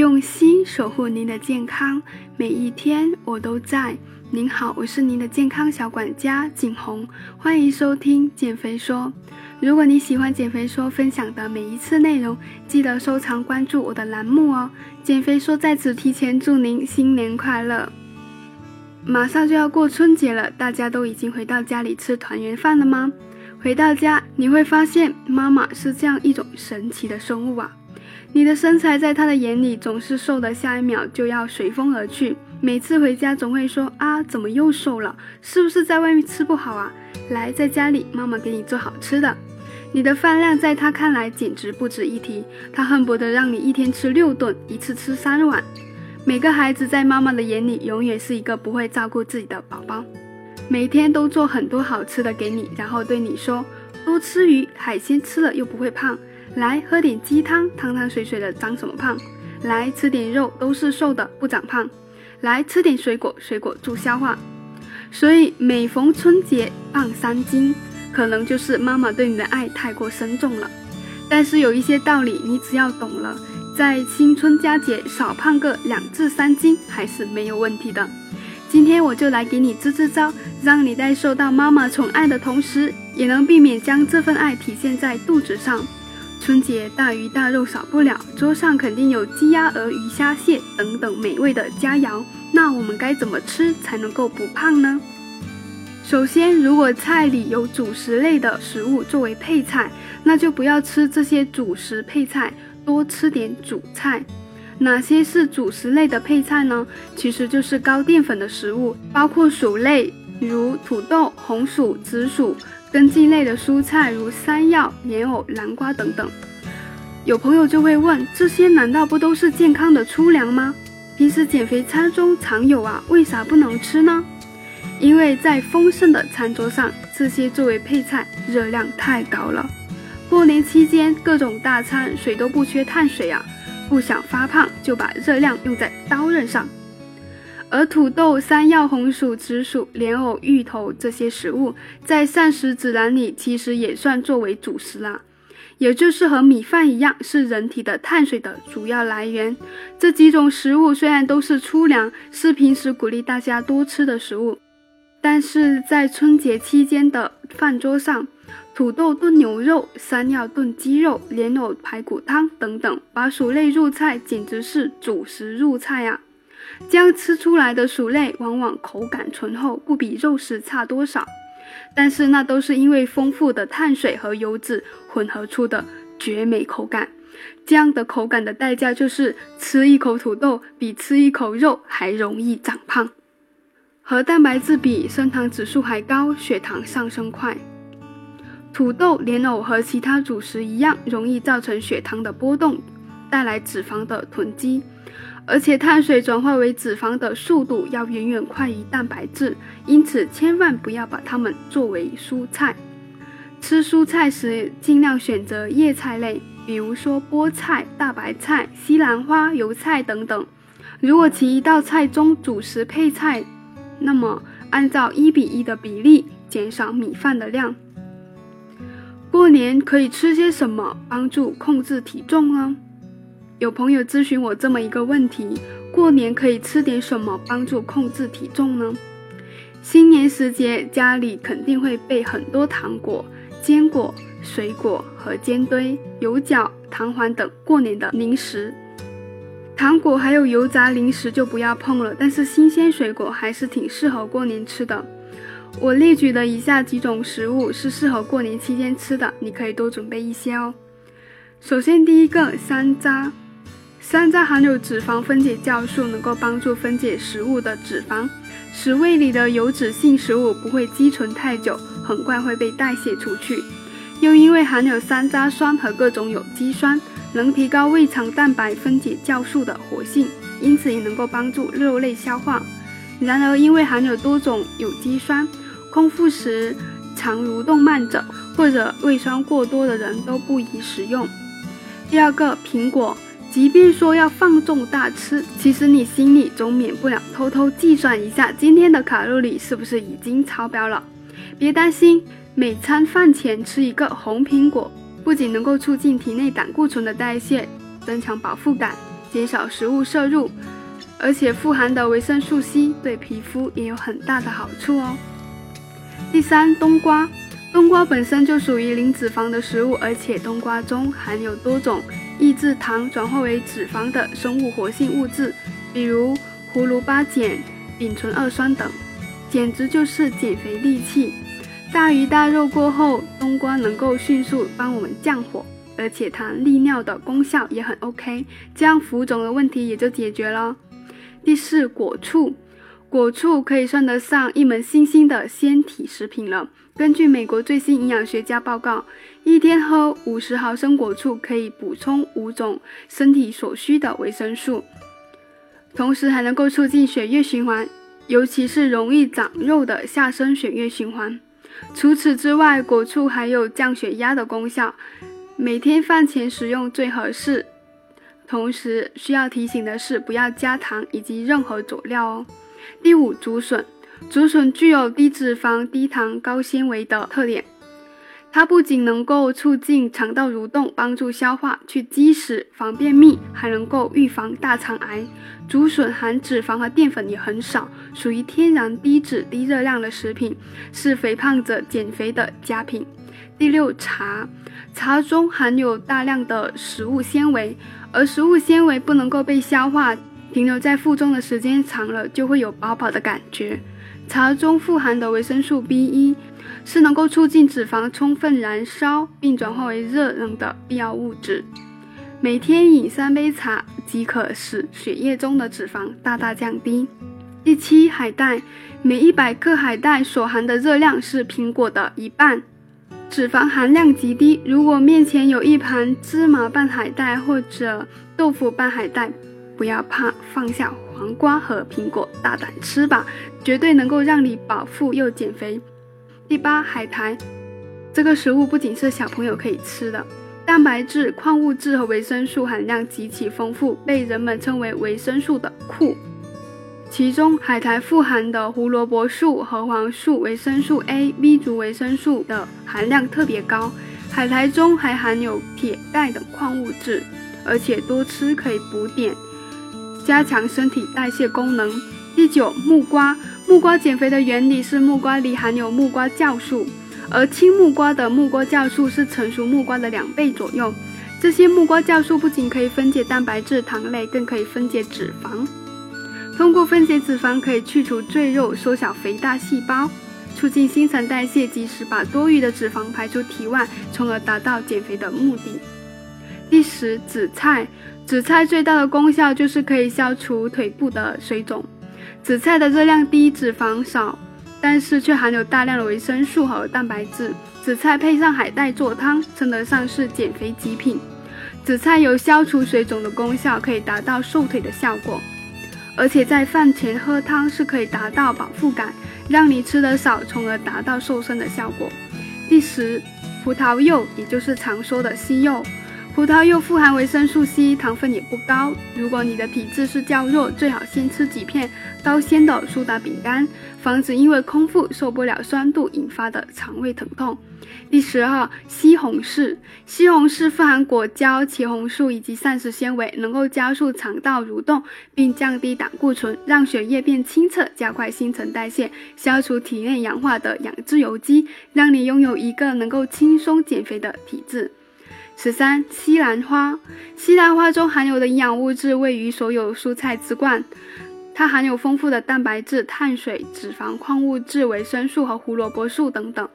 用心守护您的健康，每一天我都在。您好，我是您的健康小管家景红，欢迎收听减肥说。如果你喜欢减肥说分享的每一次内容，记得收藏关注我的栏目哦。减肥说在此提前祝您新年快乐！马上就要过春节了，大家都已经回到家里吃团圆饭了吗？回到家你会发现，妈妈是这样一种神奇的生物啊。你的身材在他的眼里总是瘦的，下一秒就要随风而去。每次回家总会说啊，怎么又瘦了？是不是在外面吃不好啊？来，在家里妈妈给你做好吃的。你的饭量在他看来简直不值一提，他恨不得让你一天吃六顿，一次吃三碗。每个孩子在妈妈的眼里永远是一个不会照顾自己的宝宝，每天都做很多好吃的给你，然后对你说多吃鱼海鲜，吃了又不会胖。来喝点鸡汤，汤汤水水的，长什么胖？来吃点肉，都是瘦的，不长胖。来吃点水果，水果助消化。所以每逢春节胖三斤，可能就是妈妈对你的爱太过深重了。但是有一些道理，你只要懂了，在新春佳节少胖个两至三斤还是没有问题的。今天我就来给你支支招，让你在受到妈妈宠爱的同时，也能避免将这份爱体现在肚子上。春节大鱼大肉少不了，桌上肯定有鸡鸭鹅鱼虾蟹等等美味的佳肴。那我们该怎么吃才能够不胖呢？首先，如果菜里有主食类的食物作为配菜，那就不要吃这些主食配菜，多吃点主菜。哪些是主食类的配菜呢？其实就是高淀粉的食物，包括薯类，如土豆、红薯、紫薯。根茎类的蔬菜如山药、莲藕、南瓜等等，有朋友就会问：这些难道不都是健康的粗粮吗？平时减肥餐中常有啊，为啥不能吃呢？因为在丰盛的餐桌上，这些作为配菜，热量太高了。过年期间各种大餐，谁都不缺碳水啊，不想发胖，就把热量用在刀刃上。而土豆、山药、红薯、紫薯、莲藕、芋头这些食物，在膳食指南里其实也算作为主食啦，也就是和米饭一样，是人体的碳水的主要来源。这几种食物虽然都是粗粮，是平时鼓励大家多吃的食物，但是在春节期间的饭桌上，土豆炖牛肉、山药炖鸡肉、莲藕排骨汤等等，把薯类入菜，简直是主食入菜呀。这样吃出来的薯类往往口感醇厚，不比肉食差多少。但是那都是因为丰富的碳水和油脂混合出的绝美口感。这样的口感的代价就是吃一口土豆比吃一口肉还容易长胖。和蛋白质比，升糖指数还高，血糖上升快。土豆、莲藕和其他主食一样，容易造成血糖的波动，带来脂肪的囤积。而且碳水转化为脂肪的速度要远远快于蛋白质，因此千万不要把它们作为蔬菜。吃蔬菜时尽量选择叶菜类，比如说菠菜、大白菜、西兰花、油菜等等。如果其一道菜中主食配菜，那么按照一比一的比例减少米饭的量。过年可以吃些什么帮助控制体重呢？有朋友咨询我这么一个问题：过年可以吃点什么帮助控制体重呢？新年时节，家里肯定会备很多糖果、坚果、水果和煎堆、油角、糖环等过年的零食。糖果还有油炸零食就不要碰了，但是新鲜水果还是挺适合过年吃的。我列举的以下几种食物是适合过年期间吃的，你可以多准备一些哦。首先，第一个山楂。山楂含有脂肪分解酵素，能够帮助分解食物的脂肪，使胃里的油脂性食物不会积存太久，很快会被代谢出去。又因为含有山楂酸和各种有机酸，能提高胃肠蛋白分解酵素的活性，因此也能够帮助肉类消化。然而，因为含有多种有机酸，空腹时肠蠕动慢者或者胃酸过多的人都不宜食用。第二个，苹果。即便说要放纵大吃，其实你心里总免不了偷偷计算一下今天的卡路里是不是已经超标了。别担心，每餐饭前吃一个红苹果，不仅能够促进体内胆固醇的代谢，增强饱腹感，减少食物摄入，而且富含的维生素 C 对皮肤也有很大的好处哦。第三，冬瓜，冬瓜本身就属于零脂肪的食物，而且冬瓜中含有多种抑制糖转化为脂肪的生物活性物质，比如葫芦巴碱、丙醇二酸等，简直就是减肥利器。大鱼大肉过后，冬瓜能够迅速帮我们降火。而且它利尿的功效也很 OK，这样浮肿的问题也就解决了。第四，果醋，果醋可以算得上一门新兴的纤体食品了。根据美国最新营养学家报告，一天喝五十毫升果醋可以补充五种身体所需的维生素，同时还能够促进血液循环，尤其是容易长肉的下身血液循环。除此之外，果醋还有降血压的功效。每天饭前食用最合适。同时需要提醒的是，不要加糖以及任何佐料哦。第五，竹笋，竹笋具有低脂肪、低糖、高纤维的特点。它不仅能够促进肠道蠕动，帮助消化、去积食、防便秘，还能够预防大肠癌。竹笋含脂肪和淀粉也很少，属于天然低脂、低热量的食品，是肥胖者减肥的佳品。第六，茶，茶中含有大量的食物纤维，而食物纤维不能够被消化，停留在腹中的时间长了，就会有饱饱的感觉。茶中富含的维生素 B 一，是能够促进脂肪充分燃烧并转化为热能的必要物质。每天饮三杯茶，即可使血液中的脂肪大大降低。第七，海带，每一百克海带所含的热量是苹果的一半。脂肪含量极低，如果面前有一盘芝麻拌海带或者豆腐拌海带，不要怕，放下黄瓜和苹果，大胆吃吧，绝对能够让你饱腹又减肥。第八，海苔，这个食物不仅是小朋友可以吃的，蛋白质、矿物质和维生素含量极其丰富，被人们称为维生素的库。其中，海苔富含的胡萝卜素、核黄素、维生素 A、B 族维生素的含量特别高。海苔中还含有铁、钙等矿物质，而且多吃可以补碘，加强身体代谢功能。第九，木瓜。木瓜减肥的原理是木瓜里含有木瓜酵素，而青木瓜的木瓜酵素是成熟木瓜的两倍左右。这些木瓜酵素不仅可以分解蛋白质、糖类，更可以分解脂肪。通过分解脂肪，可以去除赘肉，缩小肥大细胞，促进新陈代谢，及时把多余的脂肪排出体外，从而达到减肥的目的。第十，紫菜。紫菜最大的功效就是可以消除腿部的水肿。紫菜的热量低，脂肪少，但是却含有大量的维生素和蛋白质。紫菜配上海带做汤，称得上是减肥极品。紫菜有消除水肿的功效，可以达到瘦腿的效果。而且在饭前喝汤是可以达到饱腹感，让你吃得少，从而达到瘦身的效果。第十，葡萄柚，也就是常说的西柚。葡萄柚富含维生素 C，糖分也不高。如果你的体质是较弱，最好先吃几片高纤的苏打饼干，防止因为空腹受不了酸度引发的肠胃疼痛。第十二，西红柿。西红柿富含果胶、茄红素以及膳食纤维，能够加速肠道蠕动，并降低胆固醇，让血液变清澈，加快新陈代谢，消除体内氧化的氧自由基，让你拥有一个能够轻松减肥的体质。十三，西兰花。西兰花中含有的营养物质位于所有蔬菜之冠，它含有丰富的蛋白质、碳水、脂肪、矿物质、维生素和胡萝卜素等等。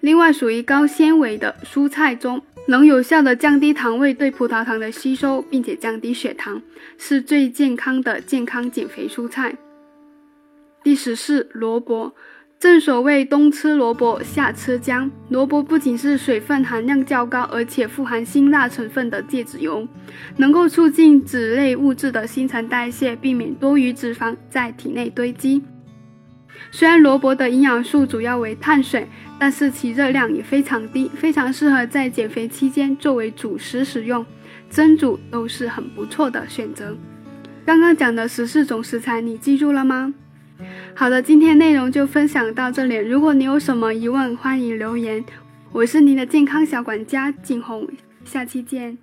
另外，属于高纤维的蔬菜中，能有效的降低糖味对葡萄糖的吸收，并且降低血糖，是最健康的健康减肥蔬菜。第十四，萝卜。正所谓冬吃萝卜，夏吃姜。萝卜不仅是水分含量较高，而且富含辛辣成分的芥子油，能够促进脂类物质的新陈代谢，避免多余脂肪在体内堆积。虽然萝卜的营养素主要为碳水，但是其热量也非常低，非常适合在减肥期间作为主食使用，蒸煮都是很不错的选择。刚刚讲的十四种食材，你记住了吗？好的，今天内容就分享到这里。如果你有什么疑问，欢迎留言。我是您的健康小管家景红，下期见。